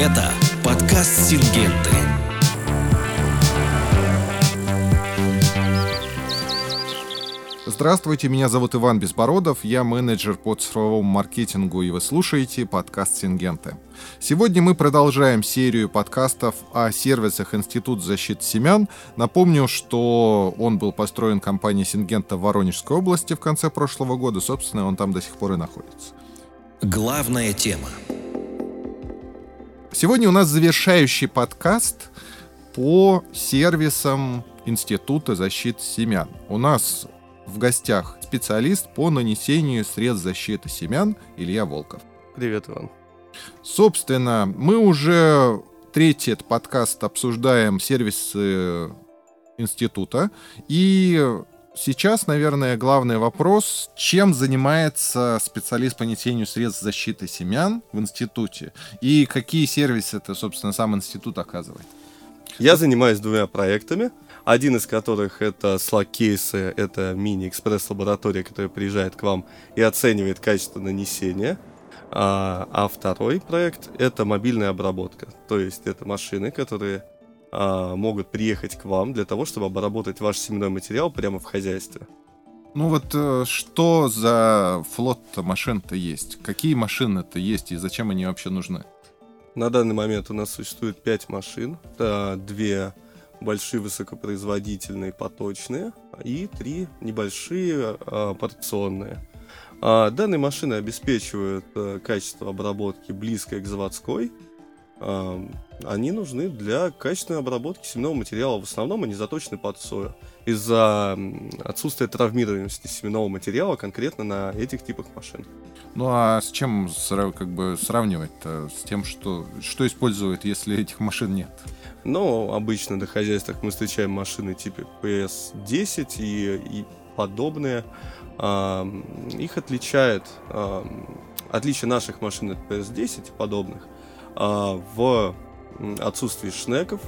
Это подкаст «Сингенты». Здравствуйте, меня зовут Иван Безбородов, я менеджер по цифровому маркетингу, и вы слушаете подкаст «Сингенты». Сегодня мы продолжаем серию подкастов о сервисах Институт защиты семян. Напомню, что он был построен компанией «Сингента» в Воронежской области в конце прошлого года. Собственно, он там до сих пор и находится. Главная тема. Сегодня у нас завершающий подкаст по сервисам Института защиты семян. У нас в гостях специалист по нанесению средств защиты семян Илья Волков. Привет, Иван. Собственно, мы уже третий этот подкаст обсуждаем сервисы института. И сейчас, наверное, главный вопрос, чем занимается специалист по нанесению средств защиты семян в институте и какие сервисы это, собственно, сам институт оказывает? Я занимаюсь двумя проектами. Один из которых это Slack-кейсы, это мини-экспресс-лаборатория, которая приезжает к вам и оценивает качество нанесения. А, а второй проект это мобильная обработка. То есть это машины, которые а, могут приехать к вам для того, чтобы обработать ваш семенной материал прямо в хозяйстве. Ну вот э, что за флот машин-то есть? Какие машины-то есть и зачем они вообще нужны? На данный момент у нас существует 5 машин. Это две большие высокопроизводительные поточные и три небольшие а, порционные. А, данные машины обеспечивают а, качество обработки близкое к заводской. А, они нужны для качественной обработки семенного материала. В основном они заточены под сою. Из-за отсутствия травмируемости семенного материала конкретно на этих типах машин. Ну а с чем как бы сравнивать-то? С тем, что, что используют, если этих машин нет? Но обычно на хозяйствах мы встречаем машины типа PS10 и, и подобные. Их отличает отличие наших машин от PS10 и подобных а, в отсутствии шнеков,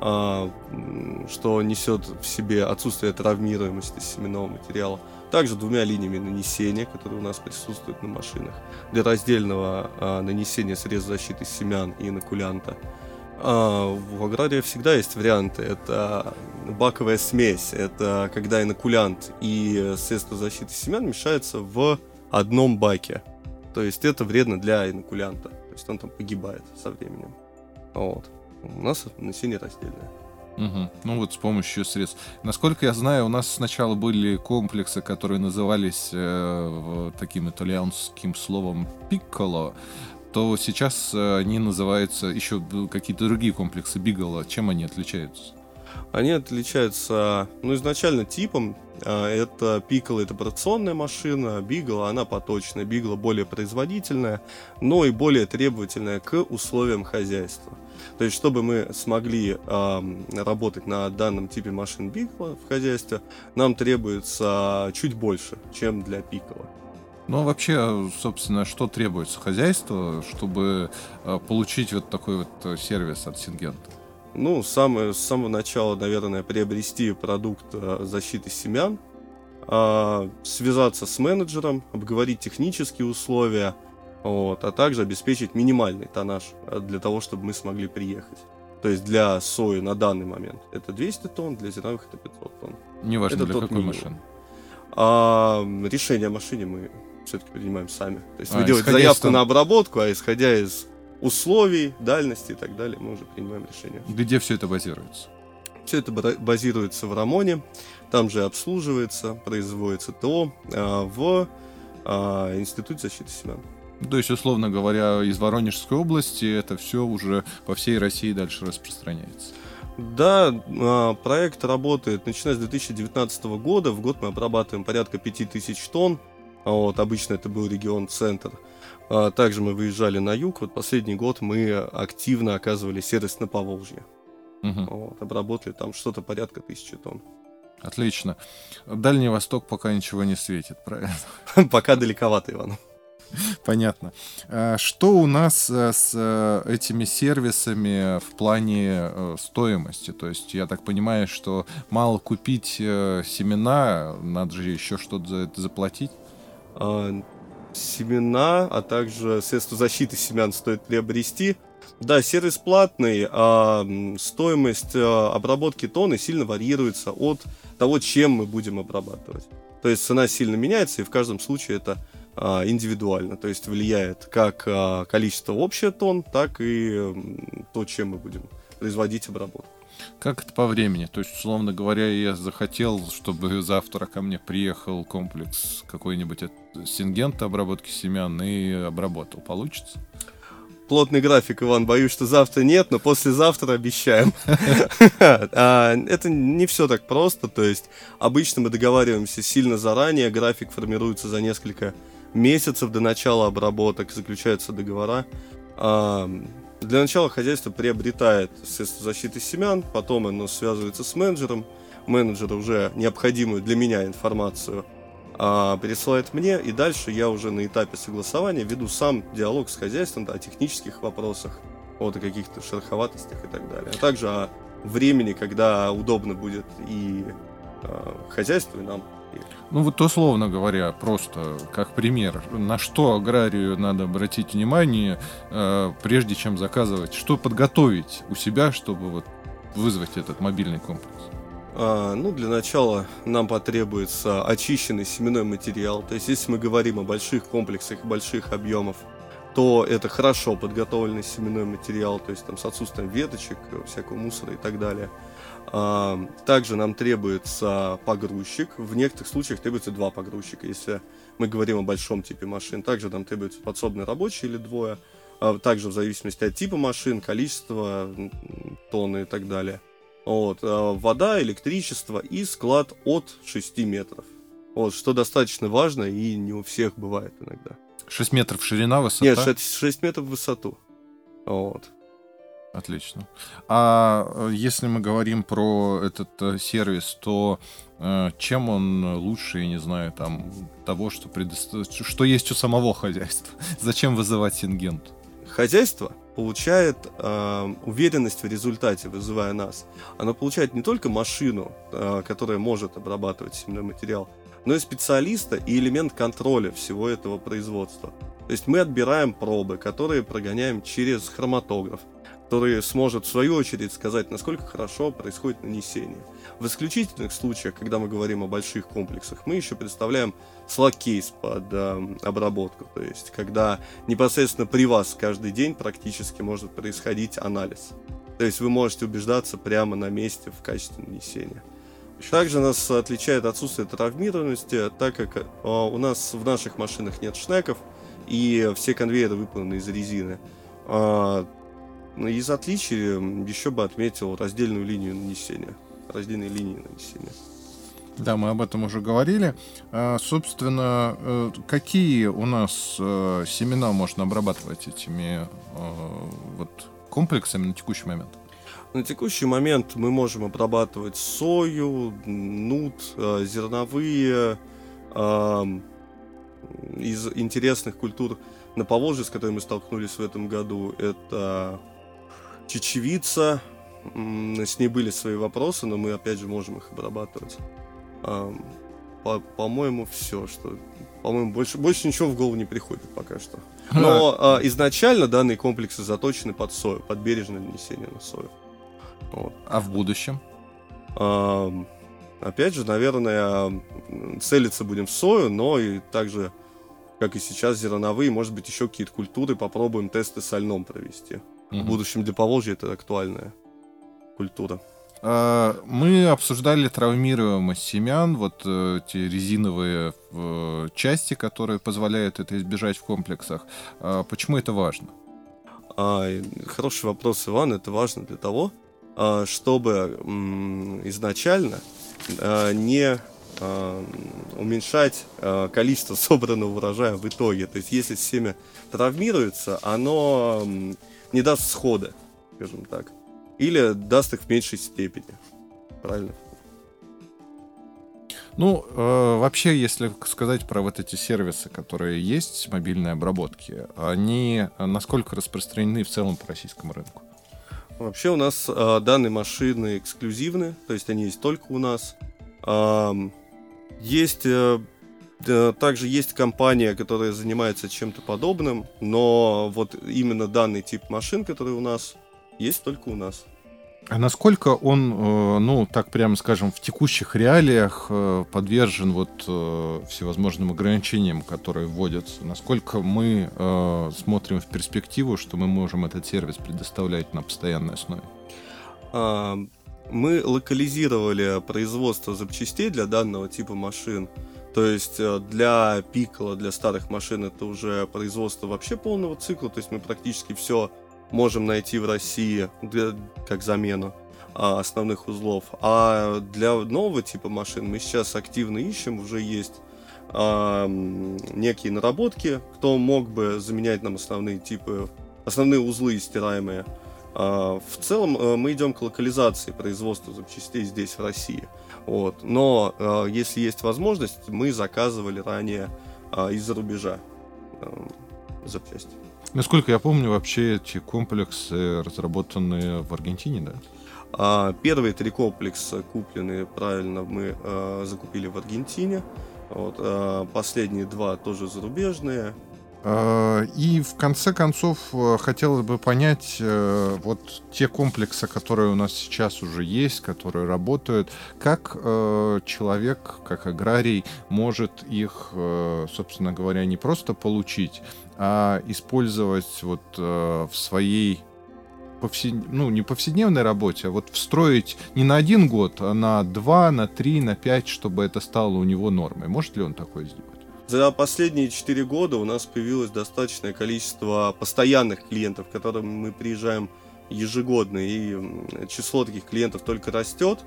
а, что несет в себе отсутствие травмируемости семенного материала. Также двумя линиями нанесения, которые у нас присутствуют на машинах, для раздельного а, нанесения средств защиты семян и инокулянта. В аграрии всегда есть варианты. Это баковая смесь. Это когда инокулянт и средства защиты семян мешаются в одном баке. То есть это вредно для инокулянта. Есть он там погибает со временем. Вот. У нас нанесение раздельное. Угу. Ну вот с помощью средств. Насколько я знаю, у нас сначала были комплексы, которые назывались э, таким итальянским словом пикколо то сейчас э, они называются еще какие-то другие комплексы Бигала. Чем они отличаются? Они отличаются, ну, изначально типом. А, это Piccolo это операционная машина, Бигла она поточная, Бигла более производительная, но и более требовательная к условиям хозяйства. То есть, чтобы мы смогли э, работать на данном типе машин Бигла в хозяйстве, нам требуется чуть больше, чем для Piccolo. Ну, а вообще, собственно, что требуется хозяйству, чтобы э, получить вот такой вот э, сервис от Сингента? Ну, самое, с самого начала, наверное, приобрести продукт э, защиты семян, а, связаться с менеджером, обговорить технические условия, вот, а также обеспечить минимальный тоннаж для того, чтобы мы смогли приехать. То есть для сои на данный момент это 200 тонн, для зерновых это 500 тонн. Неважно, это для какой машины. А, решение о машине мы все-таки принимаем сами. То есть а, вы делаете заявку из... на обработку, а исходя из условий, дальности и так далее, мы уже принимаем решение. Где все это базируется? Все это базируется в Рамоне, там же обслуживается, производится ТО а, в а, Институте защиты семян. То есть, условно говоря, из Воронежской области это все уже по всей России дальше распространяется. Да, а, проект работает начиная с 2019 года. В год мы обрабатываем порядка 5000 тонн. А вот, обычно это был регион центр. А также мы выезжали на юг. Вот последний год мы активно оказывали сервис на Поволжье. Угу. Вот, обработали там что-то порядка тысячи тонн. Отлично. Дальний Восток пока ничего не светит, правильно? Пока далековато, Иван. Понятно. А что у нас э, с э, этими сервисами в плане э, стоимости? То есть я так понимаю, что мало купить семена, надо же еще что-то за это заплатить? А, семена, а также средства защиты семян стоит приобрести. Да, сервис платный, а стоимость а, обработки тонны сильно варьируется от того, чем мы будем обрабатывать. То есть цена сильно меняется, и в каждом случае это а, индивидуально. То есть влияет как количество общее тонн, так и то, чем мы будем производить обработку. Как это по времени? То есть, условно говоря, я захотел, чтобы завтра ко мне приехал комплекс какой-нибудь сингента обработки семян и обработал. Получится? плотный график, Иван. Боюсь, что завтра нет, но послезавтра обещаем. А, это не все так просто. То есть обычно мы договариваемся сильно заранее. График формируется за несколько месяцев до начала обработок, заключаются договора. Для начала хозяйство приобретает средства защиты семян, потом оно связывается с менеджером. Менеджер уже необходимую для меня информацию а, пересылает мне, и дальше я уже на этапе согласования веду сам диалог с хозяйством о технических вопросах, вот о каких-то шероховатостях и так далее. А также о времени, когда удобно будет и а, хозяйству, и нам. Ну вот условно говоря, просто как пример, на что аграрию надо обратить внимание, э, прежде чем заказывать, что подготовить у себя, чтобы вот вызвать этот мобильный комплекс? А, ну, для начала нам потребуется очищенный семенной материал. То есть, если мы говорим о больших комплексах, больших объемов, то это хорошо подготовленный семенной материал, то есть там с отсутствием веточек, всякого мусора и так далее. А, также нам требуется погрузчик. В некоторых случаях требуется два погрузчика, если мы говорим о большом типе машин. Также нам требуется подсобный рабочий или двое. А также в зависимости от типа машин, количества тонны и так далее. Вот, э, вода, электричество и склад от 6 метров. Вот, что достаточно важно и не у всех бывает иногда. 6 метров ширина, высота? Нет, 6, 6 метров в высоту. Вот. Отлично. А э, если мы говорим про этот э, сервис, то э, чем он лучше, я не знаю, там того, что, предо... что есть у самого хозяйства? Зачем вызывать сингент? Хозяйство получает э, уверенность в результате, вызывая нас. Оно получает не только машину, э, которая может обрабатывать семенной материал, но и специалиста и элемент контроля всего этого производства. То есть мы отбираем пробы, которые прогоняем через хроматограф, который сможет в свою очередь сказать, насколько хорошо происходит нанесение. В исключительных случаях, когда мы говорим о больших комплексах, мы еще представляем слаг-кейс под э, обработку, то есть когда непосредственно при вас каждый день практически может происходить анализ. То есть вы можете убеждаться прямо на месте в качестве нанесения. Также нас отличает отсутствие травмированности, так как э, у нас в наших машинах нет шнеков, и все конвейеры выполнены из резины. А, из отличий еще бы отметил раздельную линию нанесения. Раздельные линии нанесения. Да, мы об этом уже говорили. А, собственно, э, какие у нас э, семена можно обрабатывать этими э, вот комплексами на текущий момент? На текущий момент мы можем обрабатывать сою, нут, зерновые, из интересных культур на Поволжье, с которыми мы столкнулись в этом году, это чечевица. С ней были свои вопросы, но мы опять же можем их обрабатывать. По- по-моему, все, что. По-моему, больше, больше ничего в голову не приходит пока что. Но а, изначально данные комплексы заточены под сою, под бережное нанесение на сою. Вот. А в будущем? А, опять же, наверное, целиться будем в сою, но и также, как и сейчас, зерновые, может быть, еще какие-то культуры попробуем тесты с льном провести. Угу. В будущем для Поволжья это актуальная культура. А, мы обсуждали травмируемость семян, вот э, эти резиновые э, части, которые позволяют это избежать в комплексах. А, почему это важно? А, хороший вопрос, Иван. Это важно для того, чтобы изначально не уменьшать количество собранного урожая в итоге. То есть, если семя травмируется, оно не даст схода, скажем так. Или даст их в меньшей степени. Правильно? Ну, э, вообще, если сказать про вот эти сервисы, которые есть мобильной обработки, они насколько распространены в целом по российскому рынку? Вообще у нас э, данные машины эксклюзивны, то есть они есть только у нас. Э, есть э, Также есть компания, которая занимается чем-то подобным, но вот именно данный тип машин, который у нас, есть только у нас. А насколько он, э, ну, так прямо скажем, в текущих реалиях э, подвержен вот э, всевозможным ограничениям, которые вводятся? Насколько мы смотрим в перспективу, что мы можем этот сервис предоставлять на постоянной основе? А, мы локализировали производство запчастей для данного типа машин. То есть для Пикала, для старых машин это уже производство вообще полного цикла. То есть мы практически все можем найти в России для, как замену а, основных узлов. А для нового типа машин мы сейчас активно ищем, уже есть а, некие наработки, кто мог бы заменять нам основные типы, основные узлы стираемые. А, в целом а, мы идем к локализации производства запчастей здесь, в России. Вот. Но а, если есть возможность, мы заказывали ранее а, из-за рубежа а, запчасти. Насколько я помню, вообще эти комплексы разработаны в Аргентине, да? А, первые три комплекса куплены, правильно, мы а, закупили в Аргентине. Вот, а, последние два тоже зарубежные. А, и в конце концов э, хотелось бы понять, э, вот те комплексы, которые у нас сейчас уже есть, которые работают, как э, человек, как аграрий может их, собственно говоря, не просто получить, а использовать вот в своей повсед... ну, не повседневной работе, а вот встроить не на один год, а на два, на три, на пять, чтобы это стало у него нормой. Может ли он такое сделать? За последние 4 года у нас появилось достаточное количество постоянных клиентов, к которым мы приезжаем ежегодно, и число таких клиентов только растет,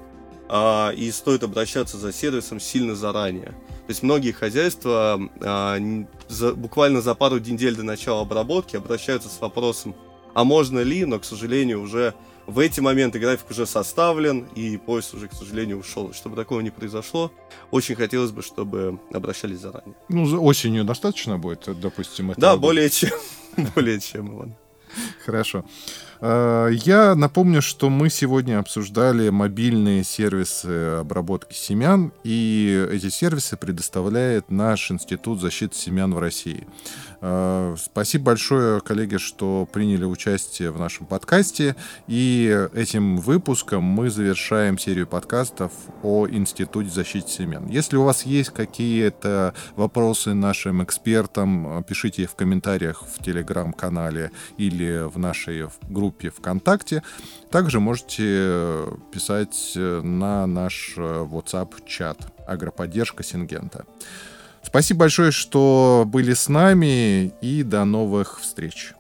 а, и стоит обращаться за сервисом сильно заранее. То есть многие хозяйства а, буквально за пару недель до начала обработки обращаются с вопросом, а можно ли, но, к сожалению, уже в эти моменты график уже составлен, и поезд уже, к сожалению, ушел. Чтобы такого не произошло, очень хотелось бы, чтобы обращались заранее. Ну, осенью достаточно будет, допустим, это. Да, более чем. более чем, Иван. Хорошо. А, я напомню, что мы сегодня обсуждали мобильные сервисы обработки семян, и эти сервисы предоставляет наш Институт защиты семян в России. А, спасибо большое, коллеги, что приняли участие в нашем подкасте. И этим выпуском мы завершаем серию подкастов о Институте защиты семян. Если у вас есть какие-то вопросы нашим экспертам, пишите в комментариях в телеграм-канале или в нашей группе ВКонтакте. Также можете писать на наш WhatsApp-чат «Агроподдержка Сингента». Спасибо большое, что были с нами, и до новых встреч.